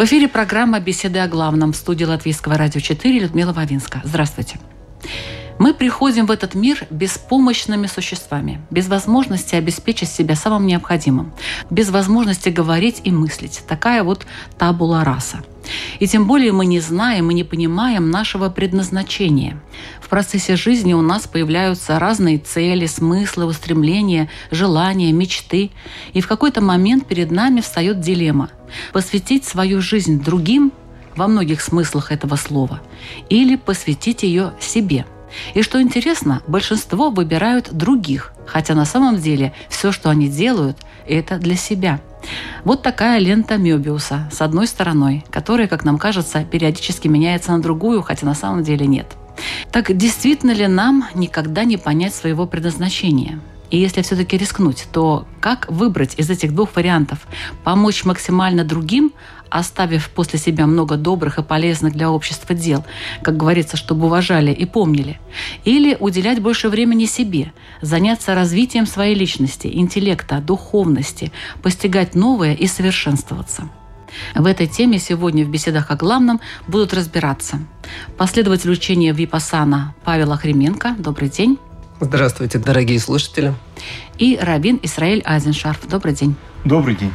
В эфире программа «Беседы о главном» в студии Латвийского радио 4 Людмила Вавинска. Здравствуйте. Мы приходим в этот мир беспомощными существами, без возможности обеспечить себя самым необходимым, без возможности говорить и мыслить. Такая вот табула раса. И тем более мы не знаем и не понимаем нашего предназначения. В процессе жизни у нас появляются разные цели, смыслы, устремления, желания, мечты. И в какой-то момент перед нами встает дилемма – посвятить свою жизнь другим во многих смыслах этого слова или посвятить ее себе – и что интересно, большинство выбирают других, хотя на самом деле все, что они делают, это для себя. Вот такая лента Мёбиуса с одной стороной, которая, как нам кажется, периодически меняется на другую, хотя на самом деле нет. Так действительно ли нам никогда не понять своего предназначения? И если все-таки рискнуть, то как выбрать из этих двух вариантов? Помочь максимально другим, оставив после себя много добрых и полезных для общества дел, как говорится, чтобы уважали и помнили, или уделять больше времени себе, заняться развитием своей личности, интеллекта, духовности, постигать новое и совершенствоваться. В этой теме сегодня в беседах о главном будут разбираться последователь учения Випасана Павел Охременко. Добрый день. Здравствуйте, дорогие слушатели. И Рабин Исраиль Айзеншарф. Добрый день. Добрый день.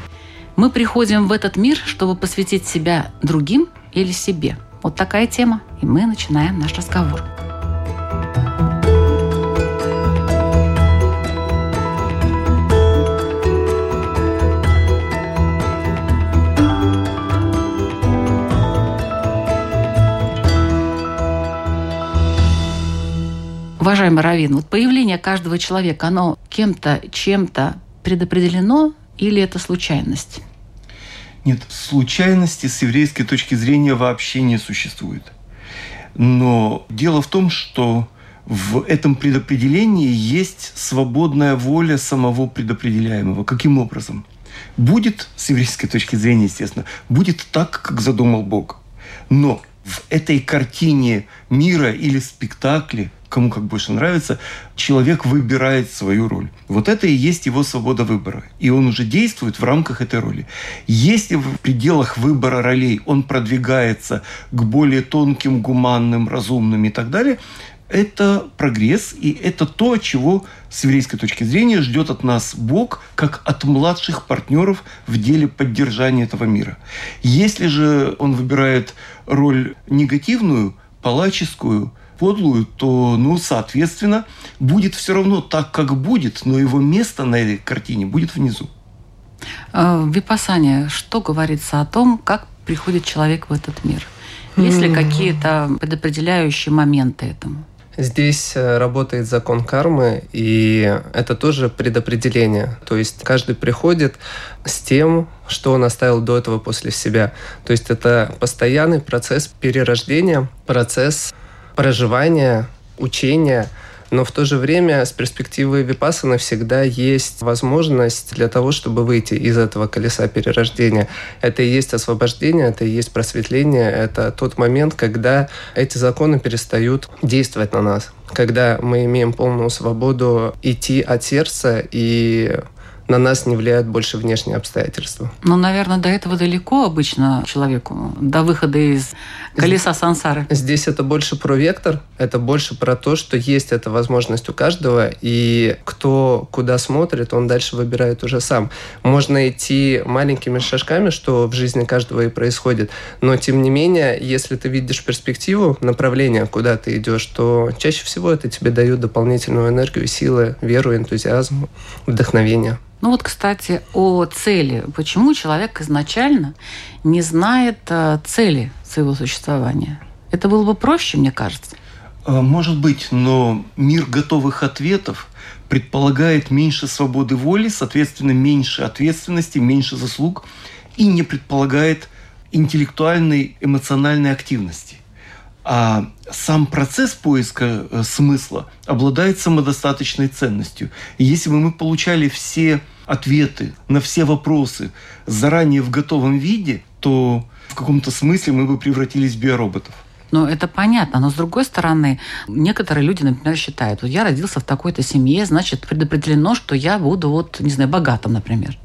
Мы приходим в этот мир, чтобы посвятить себя другим или себе. Вот такая тема, и мы начинаем наш разговор. Уважаемый Равин, вот появление каждого человека, оно кем-то, чем-то предопределено или это случайность? Нет, случайности с еврейской точки зрения вообще не существует. Но дело в том, что в этом предопределении есть свободная воля самого предопределяемого. Каким образом? Будет, с еврейской точки зрения, естественно, будет так, как задумал Бог. Но в этой картине мира или спектакле кому как больше нравится, человек выбирает свою роль. Вот это и есть его свобода выбора. И он уже действует в рамках этой роли. Если в пределах выбора ролей он продвигается к более тонким, гуманным, разумным и так далее, это прогресс, и это то, чего с еврейской точки зрения ждет от нас Бог, как от младших партнеров в деле поддержания этого мира. Если же он выбирает роль негативную, палаческую, подлую, то, ну, соответственно, будет все равно так, как будет, но его место на этой картине будет внизу. А, в Випасане что говорится о том, как приходит человек в этот мир? Есть ли какие-то предопределяющие моменты этому? Здесь э, работает закон кармы, и это тоже предопределение. То есть каждый приходит с тем, что он оставил до этого после себя. То есть это постоянный процесс перерождения, процесс проживания, учения, но в то же время с перспективы Випассана всегда есть возможность для того, чтобы выйти из этого колеса перерождения. Это и есть освобождение, это и есть просветление, это тот момент, когда эти законы перестают действовать на нас, когда мы имеем полную свободу идти от сердца и на нас не влияют больше внешние обстоятельства. Ну, наверное, до этого далеко обычно человеку, до выхода из колеса сансары. Здесь это больше про вектор, это больше про то, что есть эта возможность у каждого, и кто куда смотрит, он дальше выбирает уже сам. Можно идти маленькими шажками, что в жизни каждого и происходит, но тем не менее, если ты видишь перспективу, направление, куда ты идешь, то чаще всего это тебе дает дополнительную энергию, силы, веру, энтузиазм, вдохновение. Ну вот, кстати, о цели. Почему человек изначально не знает э, цели своего существования? Это было бы проще, мне кажется. А, Может быть, но мир готовых ответов предполагает меньше свободы воли, соответственно, меньше ответственности, меньше заслуг и не предполагает интеллектуальной, эмоциональной активности. А сам процесс поиска э, смысла обладает самодостаточной ценностью. И если бы мы получали все ответы на все вопросы заранее в готовом виде, то в каком-то смысле мы бы превратились в биороботов. Ну, это понятно. Но, с другой стороны, некоторые люди, например, считают, вот я родился в такой-то семье, значит, предопределено, что я буду, вот, не знаю, богатым, например.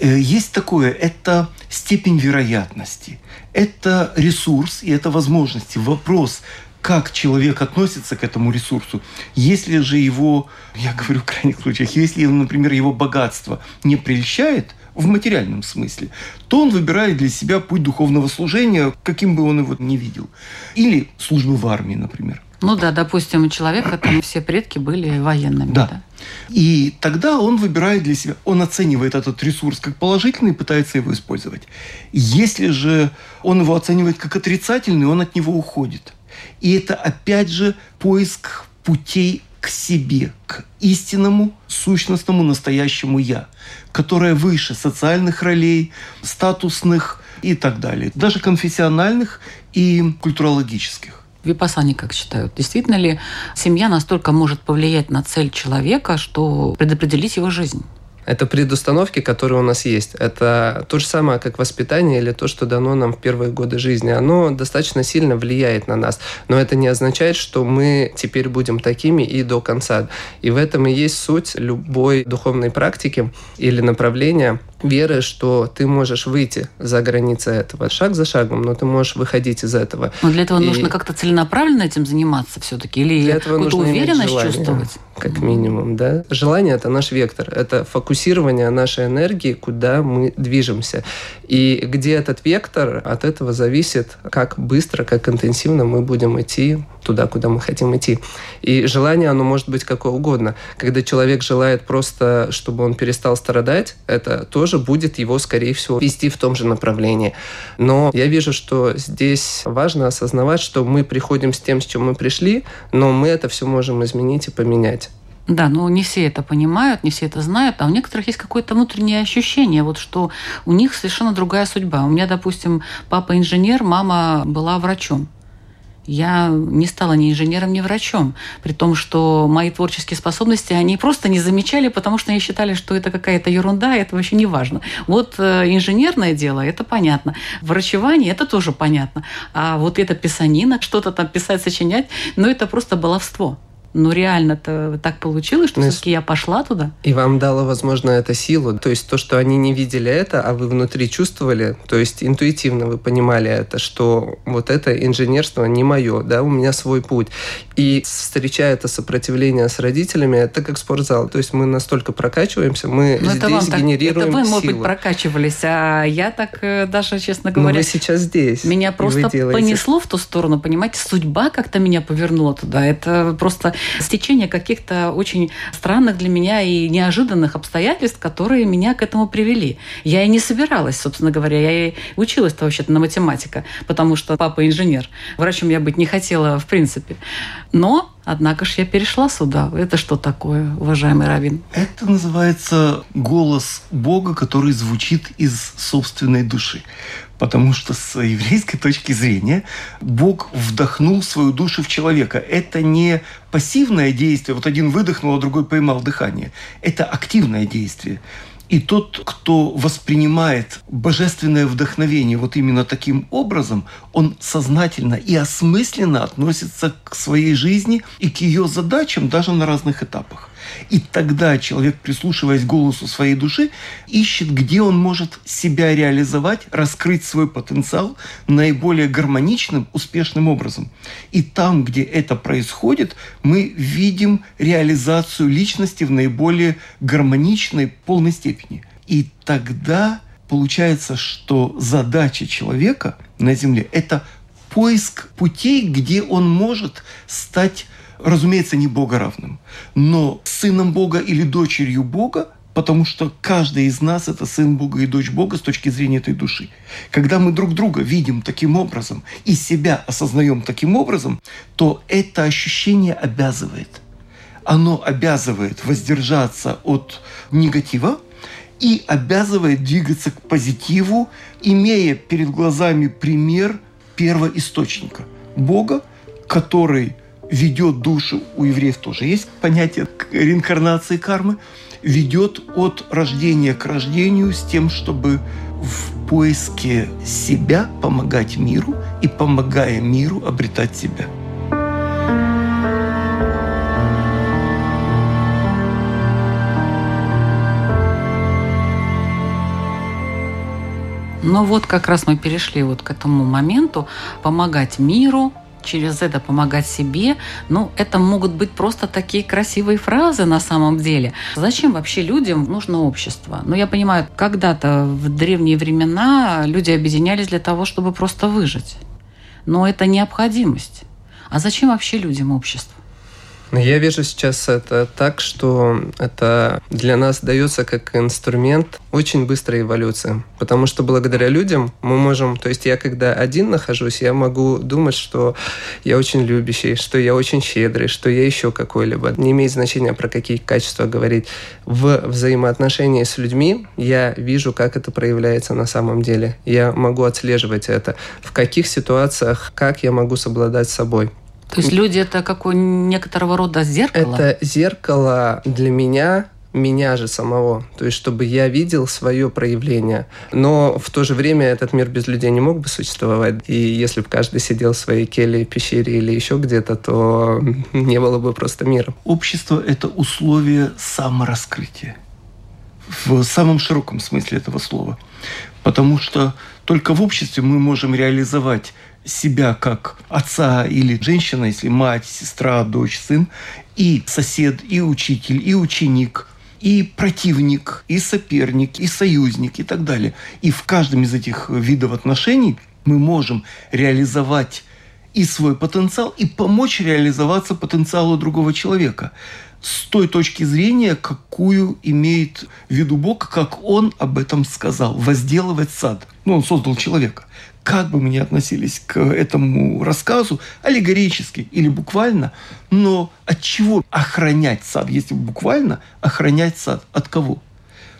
Э, Есть такое, это степень вероятности, это ресурс и это возможности. Вопрос, как человек относится к этому ресурсу. Если же его, я говорю в крайних случаях, если, например, его богатство не прельщает в материальном смысле, то он выбирает для себя путь духовного служения, каким бы он его ни видел. Или службы в армии, например. Ну да, допустим, у человека там все предки были военными. Да. Да. И тогда он выбирает для себя, он оценивает этот ресурс как положительный и пытается его использовать. Если же он его оценивает как отрицательный, он от него уходит. И это опять же поиск путей к себе, к истинному, сущностному, настоящему «я», которое выше социальных ролей, статусных и так далее, даже конфессиональных и культурологических. Випасани как считают? Действительно ли семья настолько может повлиять на цель человека, что предопределить его жизнь? Это предустановки, которые у нас есть. Это то же самое, как воспитание или то, что дано нам в первые годы жизни. Оно достаточно сильно влияет на нас. Но это не означает, что мы теперь будем такими и до конца. И в этом и есть суть любой духовной практики или направления веры, что ты можешь выйти за границы этого шаг за шагом, но ты можешь выходить из этого. Но для этого И нужно как-то целенаправленно этим заниматься все-таки? Или какую-то уверенность желание, чувствовать? Как минимум, да. Желание – это наш вектор, это фокусирование нашей энергии, куда мы движемся. И где этот вектор, от этого зависит, как быстро, как интенсивно мы будем идти туда, куда мы хотим идти. И желание, оно может быть какое угодно. Когда человек желает просто, чтобы он перестал страдать, это тоже будет его, скорее всего, вести в том же направлении. Но я вижу, что здесь важно осознавать, что мы приходим с тем, с чем мы пришли, но мы это все можем изменить и поменять. Да, но не все это понимают, не все это знают, а у некоторых есть какое-то внутреннее ощущение, вот что у них совершенно другая судьба. У меня, допустим, папа инженер, мама была врачом. Я не стала ни инженером, ни врачом, при том, что мои творческие способности они просто не замечали, потому что они считали, что это какая-то ерунда, это вообще не важно. Вот э, инженерное дело, это понятно. Врачевание, это тоже понятно. А вот это писанина, что-то там писать, сочинять, ну это просто баловство. Но реально-то так получилось, что Ну, все-таки я пошла туда. И вам дало, возможно, это силу. То есть то, что они не видели это, а вы внутри чувствовали, то есть интуитивно вы понимали это, что вот это инженерство не мое, да, у меня свой путь. И встречая это сопротивление с родителями, это как спортзал. То есть мы настолько прокачиваемся, мы Но здесь это вам так, генерируем это вы, может быть, силу. прокачивались, а я так э, даже, честно Но говоря, вы сейчас здесь. Меня просто понесло в ту сторону, понимаете, судьба как-то меня повернула туда. Это просто стечение каких-то очень странных для меня и неожиданных обстоятельств, которые меня к этому привели. Я и не собиралась, собственно говоря, я и училась-то вообще-то на математика, потому что папа инженер. Врачом я быть не хотела в принципе. Но Однако ж я перешла сюда. Это что такое, уважаемый Равин? Это называется голос Бога, который звучит из собственной души. Потому что с еврейской точки зрения Бог вдохнул свою душу в человека. Это не пассивное действие. Вот один выдохнул, а другой поймал дыхание. Это активное действие. И тот, кто воспринимает божественное вдохновение вот именно таким образом, он сознательно и осмысленно относится к своей жизни и к ее задачам даже на разных этапах. И тогда человек, прислушиваясь к голосу своей души, ищет, где он может себя реализовать, раскрыть свой потенциал наиболее гармоничным, успешным образом. И там, где это происходит, мы видим реализацию личности в наиболее гармоничной, полной степени. И тогда получается, что задача человека на Земле – это поиск путей, где он может стать разумеется, не Бога равным, но сыном Бога или дочерью Бога по потому что каждый из нас – это сын Бога и дочь Бога с точки зрения этой души. Когда мы друг друга видим таким образом и себя осознаем таким образом, то это ощущение обязывает. Оно обязывает воздержаться от негатива и обязывает двигаться к позитиву, имея перед глазами пример первоисточника – Бога, который ведет душу, у евреев тоже есть понятие реинкарнации кармы, ведет от рождения к рождению с тем, чтобы в поиске себя помогать миру и, помогая миру, обретать себя. Но вот как раз мы перешли вот к этому моменту помогать миру, через это помогать себе, ну, это могут быть просто такие красивые фразы на самом деле. Зачем вообще людям нужно общество? Ну, я понимаю, когда-то в древние времена люди объединялись для того, чтобы просто выжить. Но это необходимость. А зачем вообще людям общество? Я вижу сейчас это так, что это для нас дается как инструмент очень быстрой эволюции. Потому что благодаря людям мы можем... То есть я когда один нахожусь, я могу думать, что я очень любящий, что я очень щедрый, что я еще какой-либо. Не имеет значения, про какие качества говорить. В взаимоотношении с людьми я вижу, как это проявляется на самом деле. Я могу отслеживать это. В каких ситуациях, как я могу совладать собой. То есть люди это какое некоторого рода зеркало? Это зеркало для меня меня же самого, то есть чтобы я видел свое проявление. Но в то же время этот мир без людей не мог бы существовать. И если бы каждый сидел в своей келье, пещере или еще где-то, то не было бы просто мира. Общество – это условие самораскрытия в самом широком смысле этого слова. Потому что только в обществе мы можем реализовать себя как отца или женщина, если мать, сестра, дочь, сын, и сосед, и учитель, и ученик, и противник, и соперник, и союзник, и так далее. И в каждом из этих видов отношений мы можем реализовать и свой потенциал, и помочь реализоваться потенциалу другого человека с той точки зрения, какую имеет в виду Бог, как Он об этом сказал. Возделывать сад. Ну, Он создал человека как бы мы ни относились к этому рассказу, аллегорически или буквально, но от чего охранять сад, если буквально охранять сад? От кого?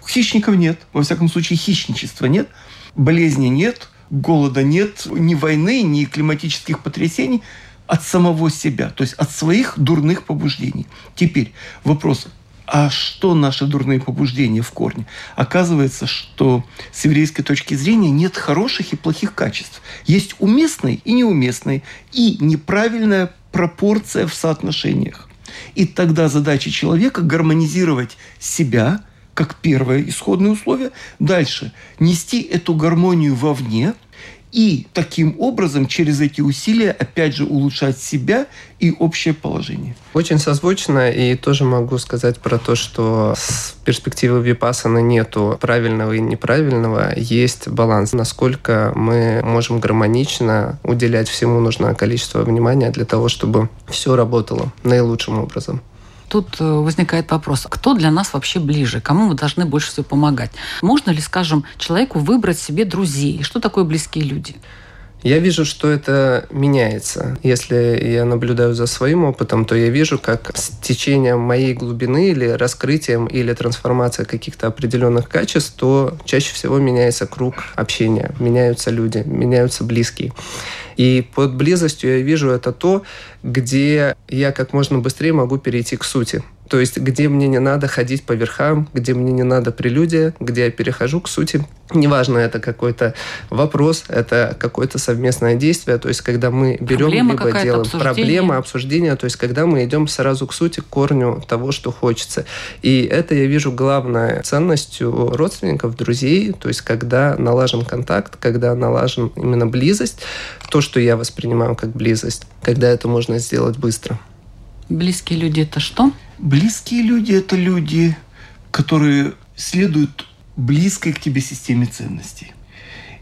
Хищников нет, во всяком случае хищничества нет, болезни нет, голода нет, ни войны, ни климатических потрясений, от самого себя, то есть от своих дурных побуждений. Теперь вопрос, а что наши дурные побуждения в корне? Оказывается, что с еврейской точки зрения нет хороших и плохих качеств. Есть уместные и неуместные, и неправильная пропорция в соотношениях. И тогда задача человека гармонизировать себя, как первое исходное условие, дальше нести эту гармонию вовне – и таким образом через эти усилия опять же улучшать себя и общее положение. Очень созвучно, и тоже могу сказать про то, что с перспективы випасана нету правильного и неправильного, есть баланс, насколько мы можем гармонично уделять всему нужное количество внимания для того, чтобы все работало наилучшим образом тут э, возникает вопрос, кто для нас вообще ближе, кому мы должны больше всего помогать? Можно ли, скажем, человеку выбрать себе друзей? Что такое близкие люди? Я вижу, что это меняется. Если я наблюдаю за своим опытом, то я вижу, как с течением моей глубины или раскрытием или трансформацией каких-то определенных качеств, то чаще всего меняется круг общения, меняются люди, меняются близкие. И под близостью я вижу это то, где я как можно быстрее могу перейти к сути. То есть, где мне не надо ходить по верхам, где мне не надо прелюдия, где я перехожу к сути. Неважно, это какой-то вопрос, это какое-то совместное действие. То есть, когда мы берем проблема либо делаем обсуждение. проблема, обсуждение, то есть, когда мы идем сразу к сути, к корню того, что хочется. И это я вижу главной ценностью родственников, друзей. То есть, когда налажен контакт, когда налажен именно близость, то, что я воспринимаю как близость, когда это можно сделать быстро. Близкие люди это что? Близкие люди – это люди, которые следуют близкой к тебе системе ценностей.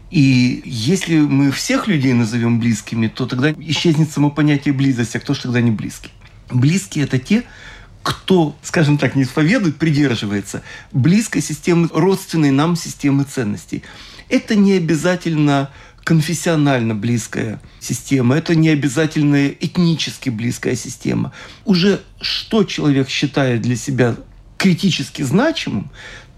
И если мы всех людей назовем близкими, то тогда исчезнет само понятие близости, а кто же тогда не близкий? Близкие – это те, кто, скажем так, не исповедует, придерживается близкой системы, родственной нам системы ценностей. Это не обязательно конфессионально близкая система, это не обязательно этнически близкая система. Уже что человек считает для себя критически значимым,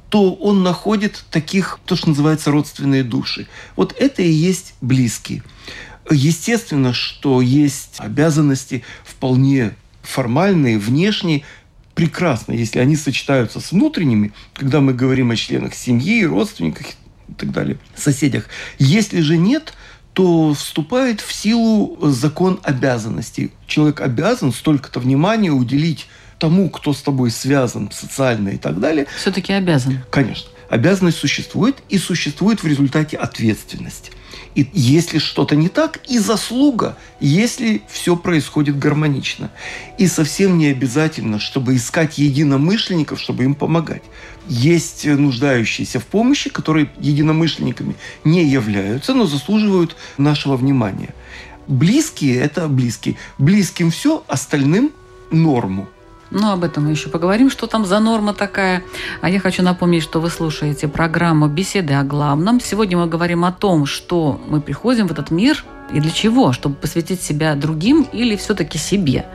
то он находит таких, то, что называется, родственные души. Вот это и есть близкие. Естественно, что есть обязанности вполне формальные, внешние, прекрасно, если они сочетаются с внутренними, когда мы говорим о членах семьи, родственниках и так далее, соседях. Если же нет, то вступает в силу закон обязанностей. Человек обязан столько-то внимания уделить тому, кто с тобой связан социально и так далее. Все-таки обязан. Конечно. Обязанность существует, и существует в результате ответственность. И если что-то не так, и заслуга, если все происходит гармонично. И совсем не обязательно, чтобы искать единомышленников, чтобы им помогать. Есть нуждающиеся в помощи, которые единомышленниками не являются, но заслуживают нашего внимания. Близкие – это близкие. Близким все, остальным – норму. Ну, об этом мы еще поговорим, что там за норма такая. А я хочу напомнить, что вы слушаете программу «Беседы о главном». Сегодня мы говорим о том, что мы приходим в этот мир и для чего? Чтобы посвятить себя другим или все-таки себе?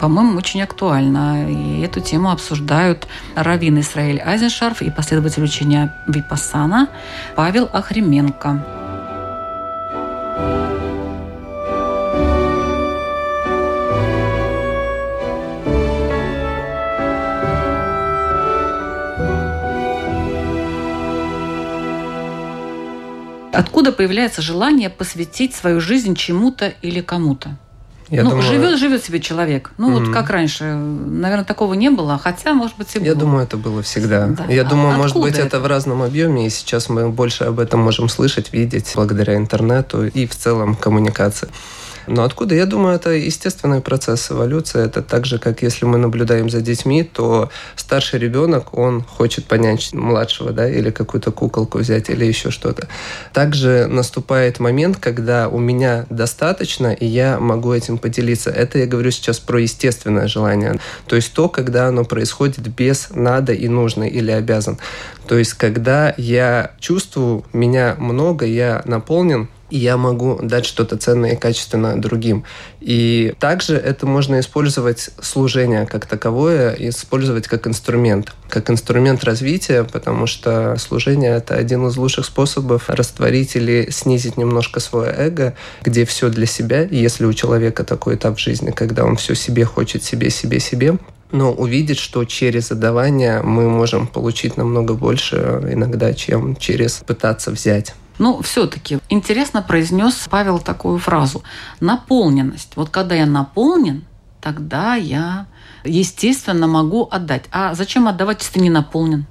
По-моему, очень актуально. И эту тему обсуждают Равин Исраиль Айзеншарф и последователь учения Випассана Павел Охременко. Откуда появляется желание посвятить свою жизнь чему-то или кому-то? Я ну, думаю... живет, живет себе человек. Ну, mm-hmm. вот как раньше, наверное, такого не было, хотя, может быть, и было. Я думаю, это было всегда. Да. Я а думаю, может быть, это? это в разном объеме, и сейчас мы больше об этом можем слышать, видеть благодаря интернету и в целом коммуникации. Но откуда? Я думаю, это естественный процесс эволюции. Это так же, как если мы наблюдаем за детьми, то старший ребенок, он хочет понять младшего, да, или какую-то куколку взять, или еще что-то. Также наступает момент, когда у меня достаточно, и я могу этим поделиться. Это я говорю сейчас про естественное желание. То есть то, когда оно происходит без надо и нужно или обязан. То есть когда я чувствую, меня много, я наполнен, и я могу дать что-то ценное и качественное другим. И также это можно использовать служение как таковое, использовать как инструмент, как инструмент развития, потому что служение – это один из лучших способов растворить или снизить немножко свое эго, где все для себя. Если у человека такой этап в жизни, когда он все себе хочет, себе, себе, себе, но увидеть, что через отдавание мы можем получить намного больше иногда, чем через пытаться взять. Ну, все-таки интересно произнес Павел такую фразу. Наполненность. Вот когда я наполнен, тогда я, естественно, могу отдать. А зачем отдавать, если ты не наполнен?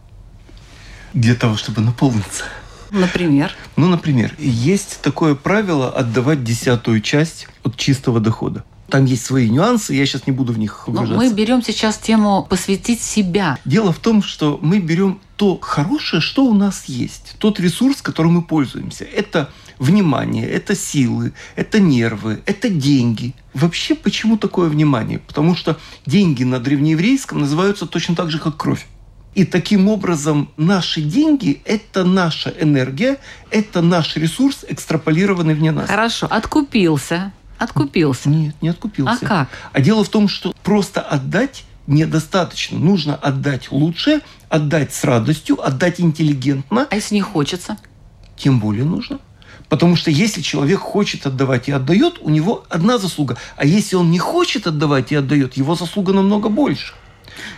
Для того, чтобы наполниться. Например? Ну, например, есть такое правило отдавать десятую часть от чистого дохода. Там есть свои нюансы, я сейчас не буду в них углубляться. Но мы берем сейчас тему посвятить себя. Дело в том, что мы берем то хорошее, что у нас есть, тот ресурс, которым мы пользуемся. Это внимание, это силы, это нервы, это деньги. Вообще, почему такое внимание? Потому что деньги на древнееврейском называются точно так же, как кровь. И таким образом наши деньги – это наша энергия, это наш ресурс, экстраполированный вне нас. Хорошо, откупился. Откупился? Нет, не откупился. А как? А дело в том, что просто отдать недостаточно. Нужно отдать лучше, отдать с радостью, отдать интеллигентно. А если не хочется? Тем более нужно. Потому что если человек хочет отдавать и отдает, у него одна заслуга. А если он не хочет отдавать и отдает, его заслуга намного больше.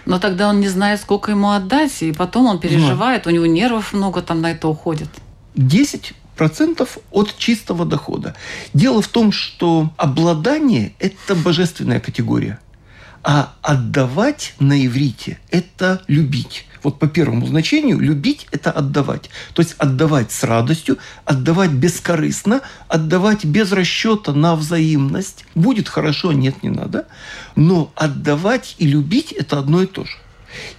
Но тогда он не знает, сколько ему отдать, и потом он переживает, Но. у него нервов много там на это уходит. 10 процентов от чистого дохода. Дело в том, что обладание – это божественная категория. А отдавать на иврите – это любить. Вот по первому значению любить – это отдавать. То есть отдавать с радостью, отдавать бескорыстно, отдавать без расчета на взаимность. Будет хорошо, нет, не надо. Но отдавать и любить – это одно и то же.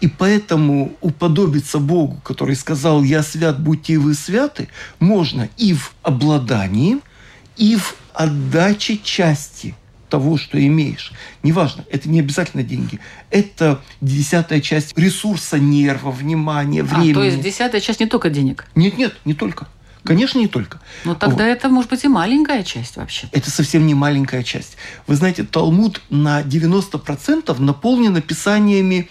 И поэтому уподобиться Богу, который сказал «Я свят, будьте и вы святы», можно и в обладании, и в отдаче части того, что имеешь. Неважно, это не обязательно деньги. Это десятая часть ресурса нерва, внимания, времени. А, то есть десятая часть не только денег? Нет, нет, не только. Конечно, не только. Ну, тогда Вот. это может быть и маленькая часть вообще. Это совсем не маленькая часть. Вы знаете, Талмуд на 90% наполнен описаниями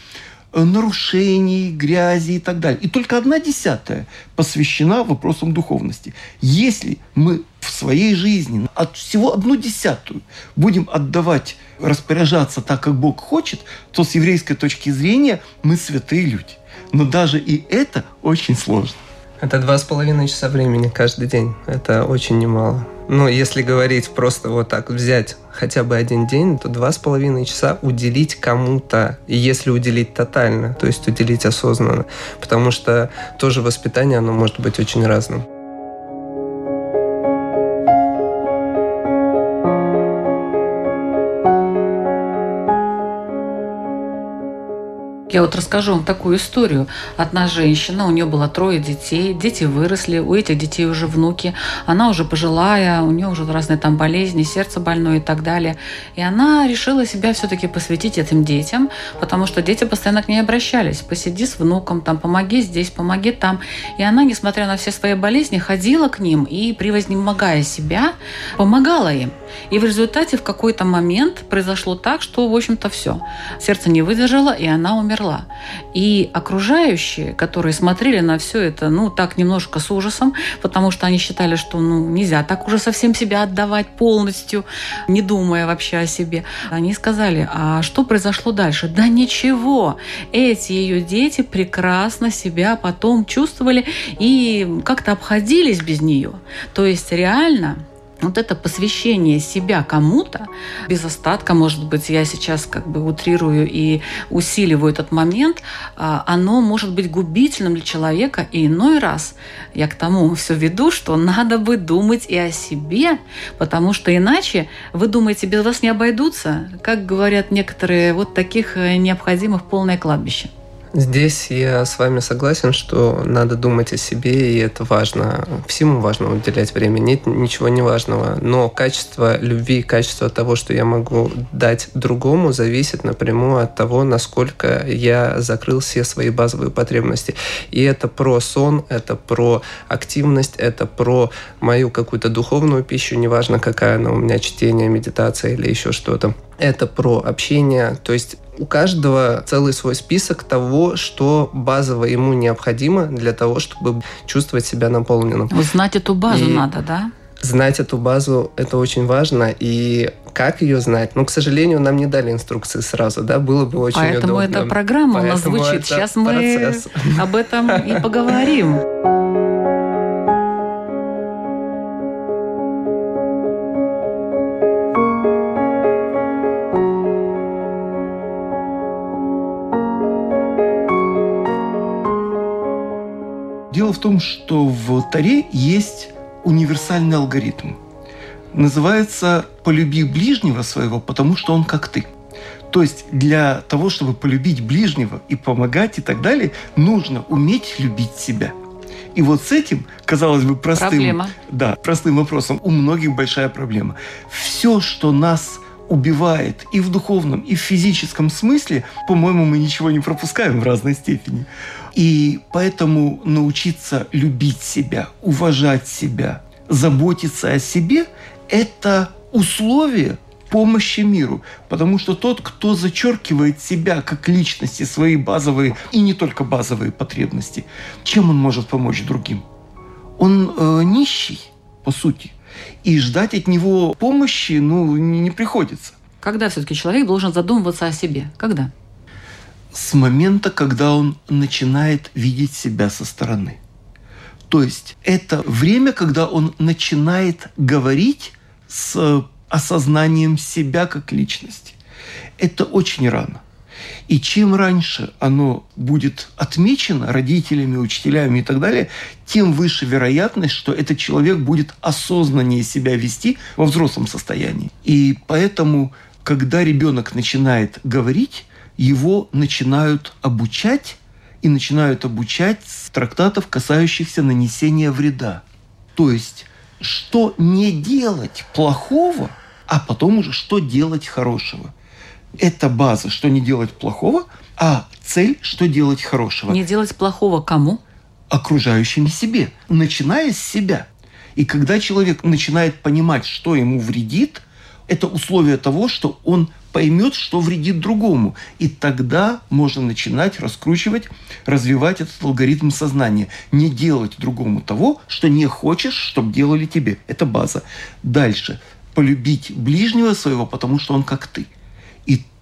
нарушений, грязи и так далее. И только одна десятая посвящена вопросам духовности. Если мы в своей жизни от всего одну десятую будем отдавать, распоряжаться так, как Бог хочет, то с еврейской точки зрения мы святые люди. Но даже и это очень сложно. Это два с половиной часа времени каждый день. Это очень немало. Ну, если говорить просто вот так, взять хотя бы один день, то два с половиной часа уделить кому-то. Если уделить тотально, то есть уделить осознанно. Потому что тоже воспитание, оно может быть очень разным. Я вот расскажу вам такую историю. Одна женщина, у нее было трое детей, дети выросли, у этих детей уже внуки, она уже пожилая, у нее уже разные там болезни, сердце больное и так далее. И она решила себя все-таки посвятить этим детям, потому что дети постоянно к ней обращались. Посиди с внуком, там, помоги здесь, помоги там. И она, несмотря на все свои болезни, ходила к ним и, превознемогая себя, помогала им. И в результате в какой-то момент произошло так, что, в общем-то, все. Сердце не выдержало, и она умерла. И окружающие, которые смотрели на все это, ну, так немножко с ужасом, потому что они считали, что, ну, нельзя так уже совсем себя отдавать полностью, не думая вообще о себе. Они сказали, а что произошло дальше? Да ничего. Эти ее дети прекрасно себя потом чувствовали и как-то обходились без нее. То есть реально вот это посвящение себя кому-то, без остатка, может быть, я сейчас как бы утрирую и усиливаю этот момент, а, оно может быть губительным для человека. И иной раз я к тому все веду, что надо бы думать и о себе, потому что иначе, вы думаете, без вас не обойдутся, как говорят некоторые, вот таких э, необходимых полное кладбище. Здесь я с вами согласен, что надо думать о себе, и это важно. Всему важно уделять время. Нет ничего не важного. Но качество любви, качество того, что я могу дать другому, зависит напрямую от того, насколько я закрыл все свои базовые потребности. И это про сон, это про активность, это про мою какую-то духовную пищу, неважно какая она у меня, чтение, медитация или еще что-то. Это про общение, то есть у каждого целый свой список того, что базово ему необходимо для того, чтобы чувствовать себя наполненным. Знать эту базу И- надо, да? Знать эту базу – это очень важно. И как ее знать? Ну, к сожалению, нам не дали инструкции сразу, да? Было бы очень Поэтому удобно. эта программа у нас Поэтому звучит. Сейчас мы процесс. об этом и поговорим. В том, что в Таре есть универсальный алгоритм. Называется «полюби ближнего своего, потому что он как ты». То есть для того, чтобы полюбить ближнего и помогать и так далее, нужно уметь любить себя. И вот с этим, казалось бы, простым, Проблема. да, простым вопросом у многих большая проблема. Все, что нас убивает и в духовном, и в физическом смысле, по-моему, мы ничего не пропускаем в разной степени. И поэтому научиться любить себя, уважать себя, заботиться о себе – это условие помощи миру. Потому что тот, кто зачеркивает себя как личности, свои базовые и не только базовые потребности, чем он может помочь другим? Он э, нищий, по сути. И ждать от него помощи ну, не, приходится. Когда все-таки человек должен задумываться о себе? Когда? С момента, когда он начинает видеть себя со стороны. То есть это время, когда он начинает говорить с осознанием себя как личности. Это очень рано. И чем раньше оно будет отмечено родителями, учителями и так далее, тем выше вероятность, что этот человек будет осознаннее себя вести во взрослом состоянии. И поэтому, когда ребенок начинает говорить, его начинают обучать и начинают обучать с трактатов, касающихся нанесения вреда. То есть, что не делать плохого, а потом уже что делать хорошего. Это база, что не делать плохого, а цель, что делать хорошего. Не делать плохого кому? Окружающим себе, начиная с себя. И когда человек начинает понимать, что ему вредит, это условие того, что он поймет, что вредит другому. И тогда можно начинать раскручивать, развивать этот алгоритм сознания. Не делать другому того, что не хочешь, чтобы делали тебе. Это база. Дальше. Полюбить ближнего своего, потому что он как ты.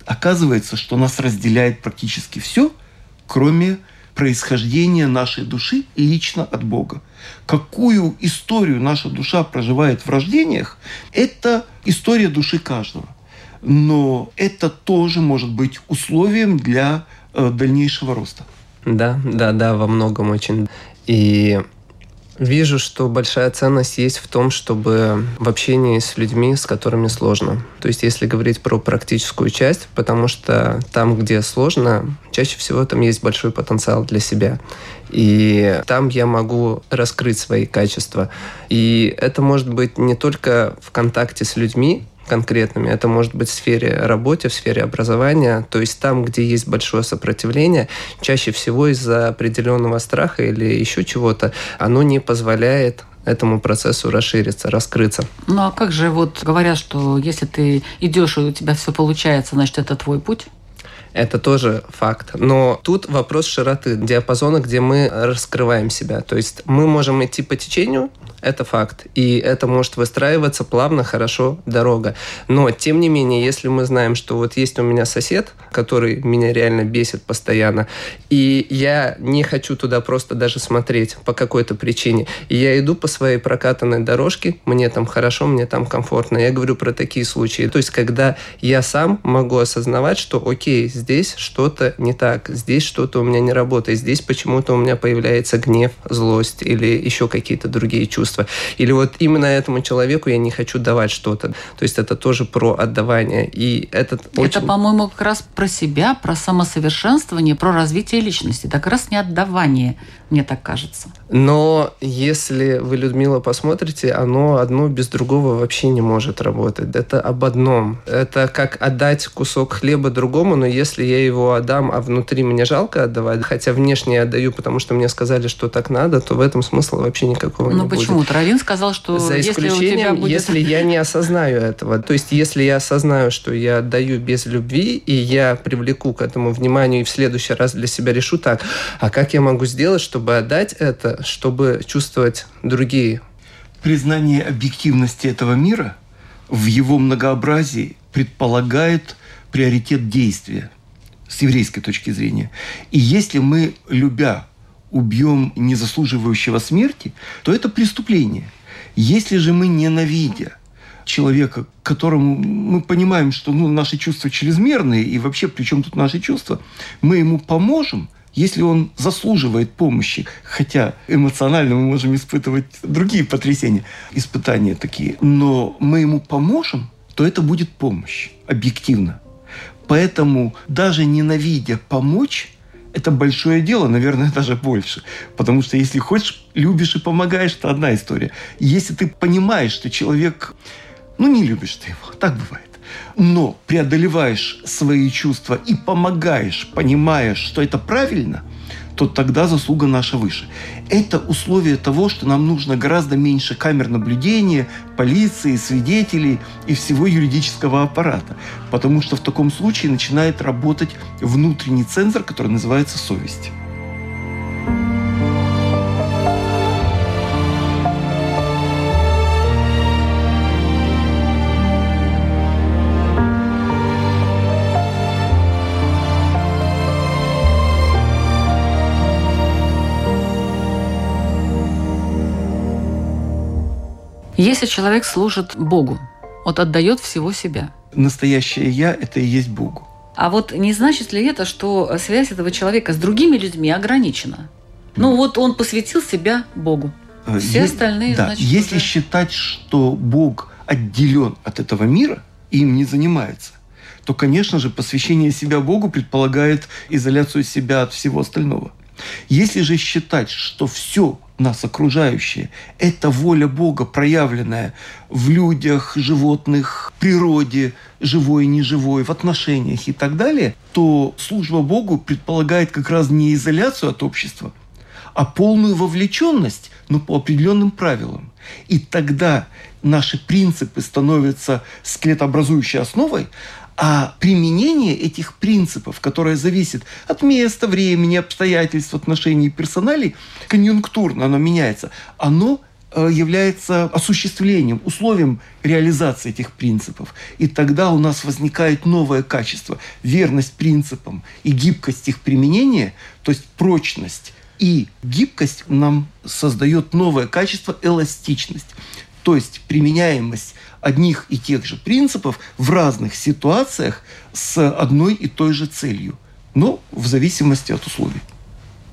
Оказывается, что нас разделяет практически все, кроме происхождения нашей души лично от Бога. Какую историю наша душа проживает в рождениях, это история души каждого но это тоже может быть условием для э, дальнейшего роста. Да, да, да, во многом очень. И Вижу, что большая ценность есть в том, чтобы в общении с людьми, с которыми сложно. То есть, если говорить про практическую часть, потому что там, где сложно, чаще всего там есть большой потенциал для себя. И там я могу раскрыть свои качества. И это может быть не только в контакте с людьми, конкретными. Это может быть в сфере работы, в сфере образования. То есть там, где есть большое сопротивление, чаще всего из-за определенного страха или еще чего-то, оно не позволяет этому процессу расшириться, раскрыться. Ну а как же вот говорят, что если ты идешь и у тебя все получается, значит это твой путь? Это тоже факт. Но тут вопрос широты, диапазона, где мы раскрываем себя. То есть мы можем идти по течению, это факт. И это может выстраиваться плавно, хорошо, дорога. Но, тем не менее, если мы знаем, что вот есть у меня сосед, который меня реально бесит постоянно, и я не хочу туда просто даже смотреть по какой-то причине, и я иду по своей прокатанной дорожке, мне там хорошо, мне там комфортно. Я говорю про такие случаи. То есть, когда я сам могу осознавать, что, окей, здесь что-то не так, здесь что-то у меня не работает, здесь почему-то у меня появляется гнев, злость или еще какие-то другие чувства. Или вот именно этому человеку я не хочу давать что-то. То есть это тоже про отдавание. И этот это, очень... по-моему, как раз про себя, про самосовершенствование, про развитие личности. Это как раз не отдавание, мне так кажется. Но если вы, Людмила, посмотрите, оно одно без другого вообще не может работать. Это об одном. Это как отдать кусок хлеба другому, но если я его отдам, а внутри мне жалко отдавать, хотя внешне я отдаю, потому что мне сказали, что так надо, то в этом смысла вообще никакого ну, не почему? будет. Равин сказал, что За исключением, если, у тебя будет... если я не осознаю этого. То есть, если я осознаю, что я отдаю без любви, и я привлеку к этому вниманию, и в следующий раз для себя решу так, а как я могу сделать, чтобы отдать это, чтобы чувствовать другие? Признание объективности этого мира в его многообразии предполагает приоритет действия с еврейской точки зрения. И если мы, любя убьем незаслуживающего смерти, то это преступление. Если же мы, ненавидя человека, которому мы понимаем, что ну, наши чувства чрезмерные, и вообще при чем тут наши чувства, мы ему поможем, если он заслуживает помощи, хотя эмоционально мы можем испытывать другие потрясения, испытания такие, но мы ему поможем, то это будет помощь, объективно. Поэтому даже ненавидя помочь, это большое дело, наверное, даже больше. Потому что если хочешь, любишь и помогаешь, это одна история. Если ты понимаешь, что человек, ну, не любишь ты его, так бывает. Но преодолеваешь свои чувства и помогаешь, понимаешь, что это правильно – то тогда заслуга наша выше. Это условие того, что нам нужно гораздо меньше камер наблюдения, полиции, свидетелей и всего юридического аппарата. Потому что в таком случае начинает работать внутренний цензор, который называется совесть. Если человек служит Богу, вот отдает всего себя. Настоящее я – это и есть Богу. А вот не значит ли это, что связь этого человека с другими людьми ограничена? Ну вот он посвятил себя Богу. Э, Все есть, остальные, да, значит, Если уже... считать, что Бог отделен от этого мира и им не занимается, то, конечно же, посвящение себя Богу предполагает изоляцию себя от всего остального. Если же считать, что все нас окружающее – это воля Бога, проявленная в людях, животных, природе, живой и неживой, в отношениях и так далее, то служба Богу предполагает как раз не изоляцию от общества, а полную вовлеченность, но по определенным правилам. И тогда наши принципы становятся скелетообразующей основой, а применение этих принципов, которое зависит от места, времени, обстоятельств, отношений, персоналей, конъюнктурно оно меняется, оно э, является осуществлением, условием реализации этих принципов. И тогда у нас возникает новое качество. Верность принципам и гибкость их применения, то есть прочность и гибкость нам создает новое качество – эластичность. То есть применяемость одних и тех же принципов в разных ситуациях с одной и той же целью, но в зависимости от условий.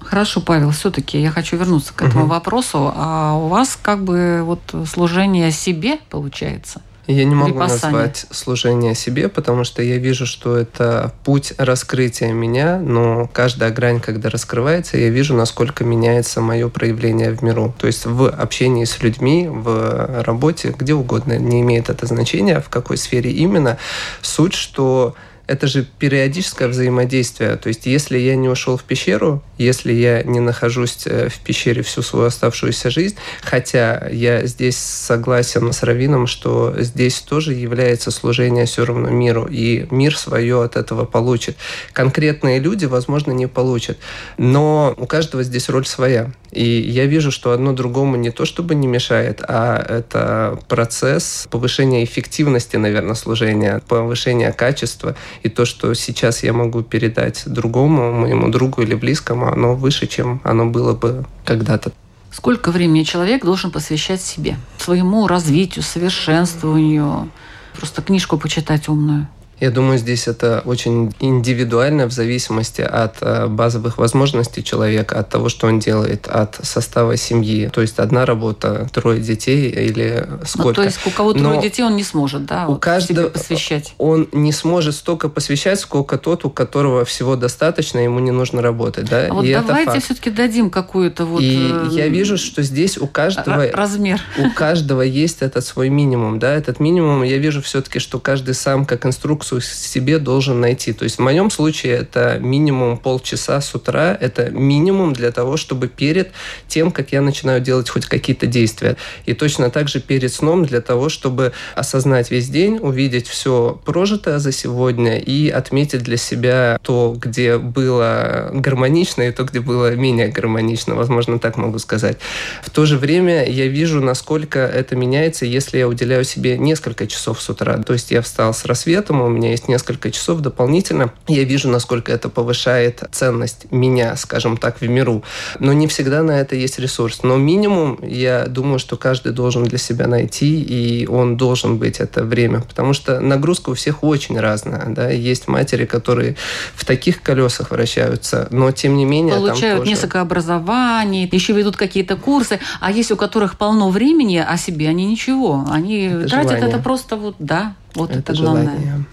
Хорошо, Павел, все-таки я хочу вернуться к этому угу. вопросу. А у вас как бы вот служение себе получается – я не могу назвать служение себе, потому что я вижу, что это путь раскрытия меня, но каждая грань, когда раскрывается, я вижу, насколько меняется мое проявление в миру. То есть в общении с людьми, в работе, где угодно, не имеет это значения, в какой сфере именно. Суть, что это же периодическое взаимодействие. То есть, если я не ушел в пещеру, если я не нахожусь э, в пещере всю свою оставшуюся жизнь, хотя я здесь согласен с Равином, что здесь тоже является служение все равно миру, и мир свое от этого получит. Конкретные люди, возможно, не получат, но у каждого здесь роль своя. И я вижу, что одно другому не то чтобы не мешает, а это процесс повышения эффективности, наверное, служения, повышения качества. И то, что сейчас я могу передать другому, моему другу или близкому, оно выше, чем оно было бы когда-то. Сколько времени человек должен посвящать себе, своему развитию, совершенствованию, просто книжку почитать умную? Я думаю, здесь это очень индивидуально в зависимости от э, базовых возможностей человека, от того, что он делает, от состава семьи. То есть одна работа, трое детей или сколько. Ну, то есть у кого трое детей он не сможет, да, у вот каждого посвящать? Он не сможет столько посвящать, сколько тот, у которого всего достаточно, ему не нужно работать. Да? А вот И давайте все-таки дадим какую-то вот... И э, я вижу, что здесь у каждого... Размер. У каждого есть этот свой минимум. Да? Этот минимум, я вижу все-таки, что каждый сам как инструктор инструкцию себе должен найти. То есть в моем случае это минимум полчаса с утра, это минимум для того, чтобы перед тем, как я начинаю делать хоть какие-то действия. И точно так же перед сном для того, чтобы осознать весь день, увидеть все прожитое за сегодня и отметить для себя то, где было гармонично и то, где было менее гармонично, возможно, так могу сказать. В то же время я вижу, насколько это меняется, если я уделяю себе несколько часов с утра. То есть я встал с рассветом, у меня есть несколько часов дополнительно, я вижу, насколько это повышает ценность меня, скажем так, в миру. Но не всегда на это есть ресурс. Но минимум, я думаю, что каждый должен для себя найти, и он должен быть это время. Потому что нагрузка у всех очень разная. Да? Есть матери, которые в таких колесах вращаются, но тем не менее... Получают тоже... несколько образований, еще ведут какие-то курсы, а есть у которых полно времени, а себе они ничего. Они это тратят желание. это просто вот, да, вот это, это главное. Желание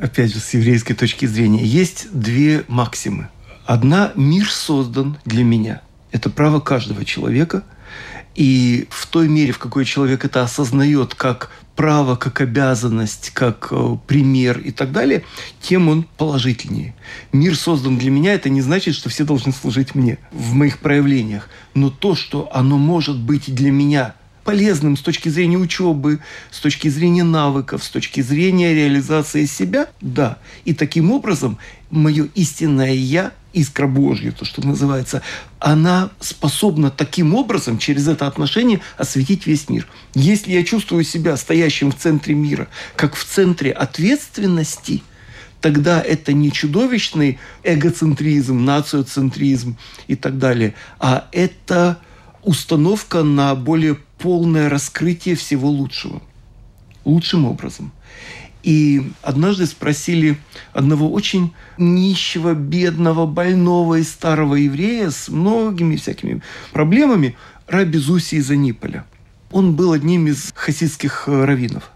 опять же, с еврейской точки зрения, есть две максимы. Одна – мир создан для меня. Это право каждого человека. И в той мере, в какой человек это осознает как право, как обязанность, как э, пример и так далее, тем он положительнее. Мир создан для меня, это не значит, что все должны служить мне в моих проявлениях. Но то, что оно может быть для меня полезным с точки зрения учебы, с точки зрения навыков, с точки зрения реализации себя, да. И таким образом мое истинное «я», искра Божья, то, что называется, она способна таким образом, через это отношение, осветить весь мир. Если я чувствую себя стоящим в центре мира, как в центре ответственности – тогда это не чудовищный эгоцентризм, нациоцентризм и так далее, а это установка на более полное раскрытие всего лучшего. Лучшим образом. И однажды спросили одного очень нищего, бедного, больного и старого еврея с многими всякими проблемами, Раби Зуси из Аниполя. Он был одним из хасидских э, раввинов.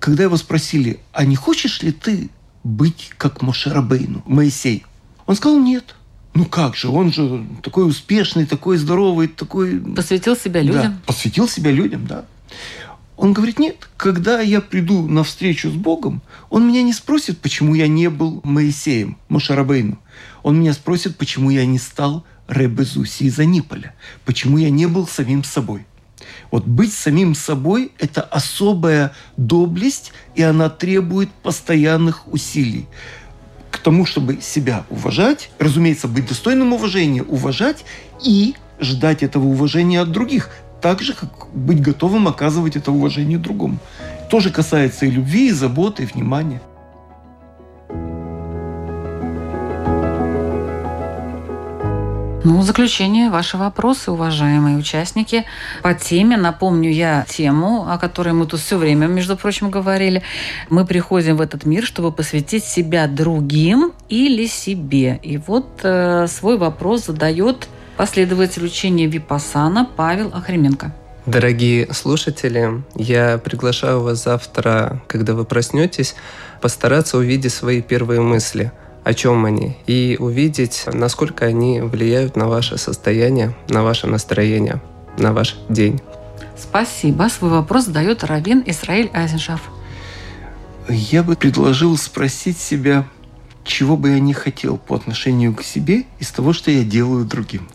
Когда его спросили, а не хочешь ли ты быть как Моше Рабейну, Моисей? Он сказал, нет, Ну как же, он же такой успешный, такой здоровый, такой... Посвятил себя людям? Да, посвятил себя людям, да. Он говорит, нет, когда я приду на встречу с Богом, он меня не спросит, почему я не был Моисеем, Мошарабейну. Он меня спросит, почему я не стал Ребезуси из Аниполя, почему я не был самим собой. Вот быть самим собой – это особая доблесть, и она требует постоянных усилий к тому, чтобы себя уважать, разумеется, быть достойным уважения, уважать и ждать этого уважения от других, так же, как быть готовым оказывать это уважение другому. Тоже касается и любви, и заботы, и внимания. Ну, в заключение ваши вопросы, уважаемые участники. По теме, напомню я тему, о которой мы тут все время, между прочим, говорили. Мы приходим в этот мир, чтобы посвятить себя другим или себе. И вот э, свой вопрос задает последователь учения Випасана Павел Охременко. Дорогие слушатели, я приглашаю вас завтра, когда вы проснетесь, постараться увидеть свои первые мысли – о чем они, и увидеть, насколько они влияют на ваше состояние, на ваше настроение, на ваш день. Спасибо. Свой вопрос задает Равин Исраиль Айзеншаф. Я бы предложил спросить себя, чего бы я не хотел по отношению к себе из того, что я делаю другим.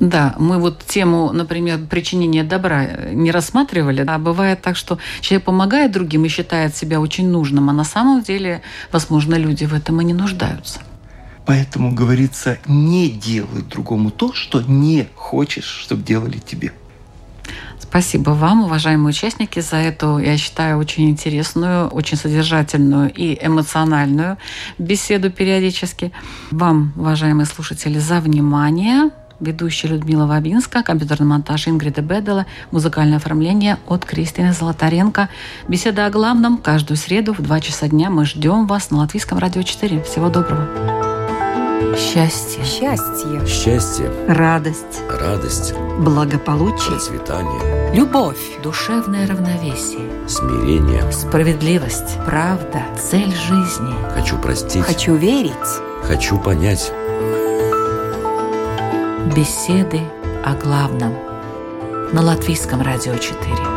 Да, мы вот тему, например, причинения добра не рассматривали, а бывает так, что человек помогает другим и считает себя очень нужным, а на самом деле, возможно, люди в этом и не нуждаются. Поэтому говорится, не делай другому то, что не хочешь, чтобы делали тебе. Спасибо вам, уважаемые участники, за эту, я считаю, очень интересную, очень содержательную и эмоциональную беседу периодически. Вам, уважаемые слушатели, за внимание ведущая Людмила Вавинска, компьютерный монтаж Ингрида Бедела, музыкальное оформление от Кристины Золотаренко. Беседа о главном каждую среду в 2 часа дня. Мы ждем вас на Латвийском радио 4. Всего доброго. Счастье. Счастье. Счастье, Радость. радость, Благополучие. процветание, Любовь. Душевное равновесие. смирение. Справедливость. Правда. Цель жизни. Хочу простить. Хочу верить. Хочу понять. Беседы о главном. На Латвийском радио 4.